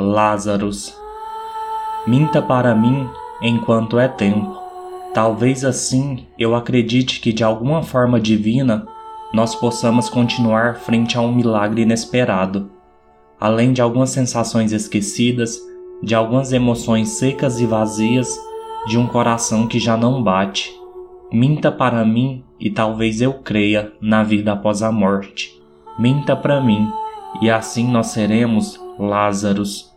Lázaros. Minta para mim enquanto é tempo. Talvez assim eu acredite que de alguma forma divina nós possamos continuar frente a um milagre inesperado. Além de algumas sensações esquecidas, de algumas emoções secas e vazias, de um coração que já não bate. Minta para mim e talvez eu creia na vida após a morte. Minta para mim e assim nós seremos Lázaros